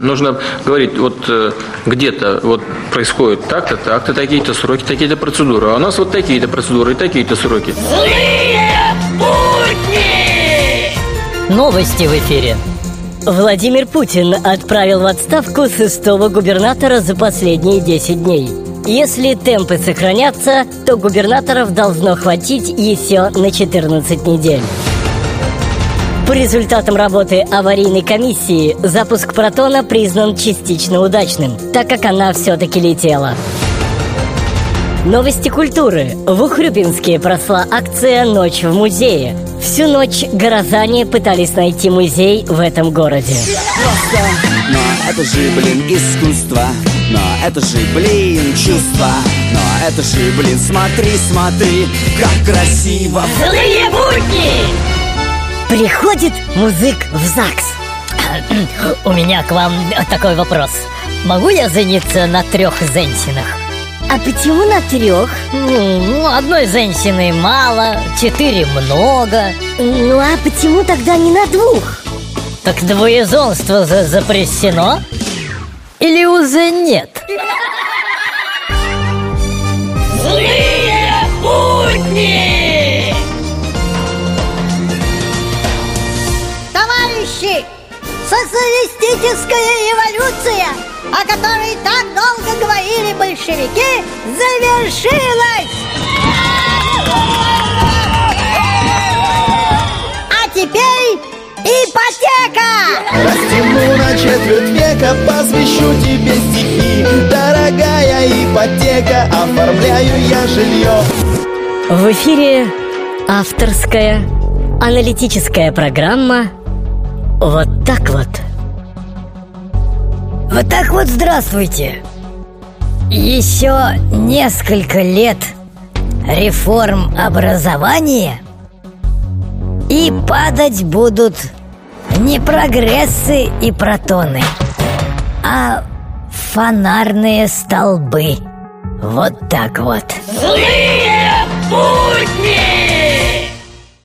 Нужно говорить, вот э, где-то вот происходит так-то, так-то, такие-то сроки, такие-то процедуры. А у нас вот такие-то процедуры и такие-то сроки. Злые будни! Новости в эфире. Владимир Путин отправил в отставку шестого губернатора за последние 10 дней. Если темпы сохранятся, то губернаторов должно хватить еще на 14 недель. По результатам работы аварийной комиссии запуск «Протона» признан частично удачным, так как она все-таки летела. Новости культуры. В Ухрюпинске прошла акция «Ночь в музее». Всю ночь горожане пытались найти музей в этом городе. просто Но это же, блин, искусство Но это же, блин, чувство Но это же, блин, смотри, смотри Как красиво Злые будни! Приходит музык в ЗАГС. У меня к вам такой вопрос. Могу я жениться на трех женщинах? А почему на трех? Ну, одной женщины мало, четыре много. Ну а почему тогда не на двух? Так двоезонство за запрещено? Или уже нет? Злые социалистическая революция, о которой так долго говорили большевики, завершилась! А теперь ипотека! Растяну на четверть века, посвящу тебе стихи Дорогая ипотека, оформляю я жилье В эфире авторская аналитическая программа «Вот так вот». Вот так вот здравствуйте. Еще несколько лет реформ образования и падать будут не прогрессы и протоны, а фонарные столбы. Вот так вот. Злые будни!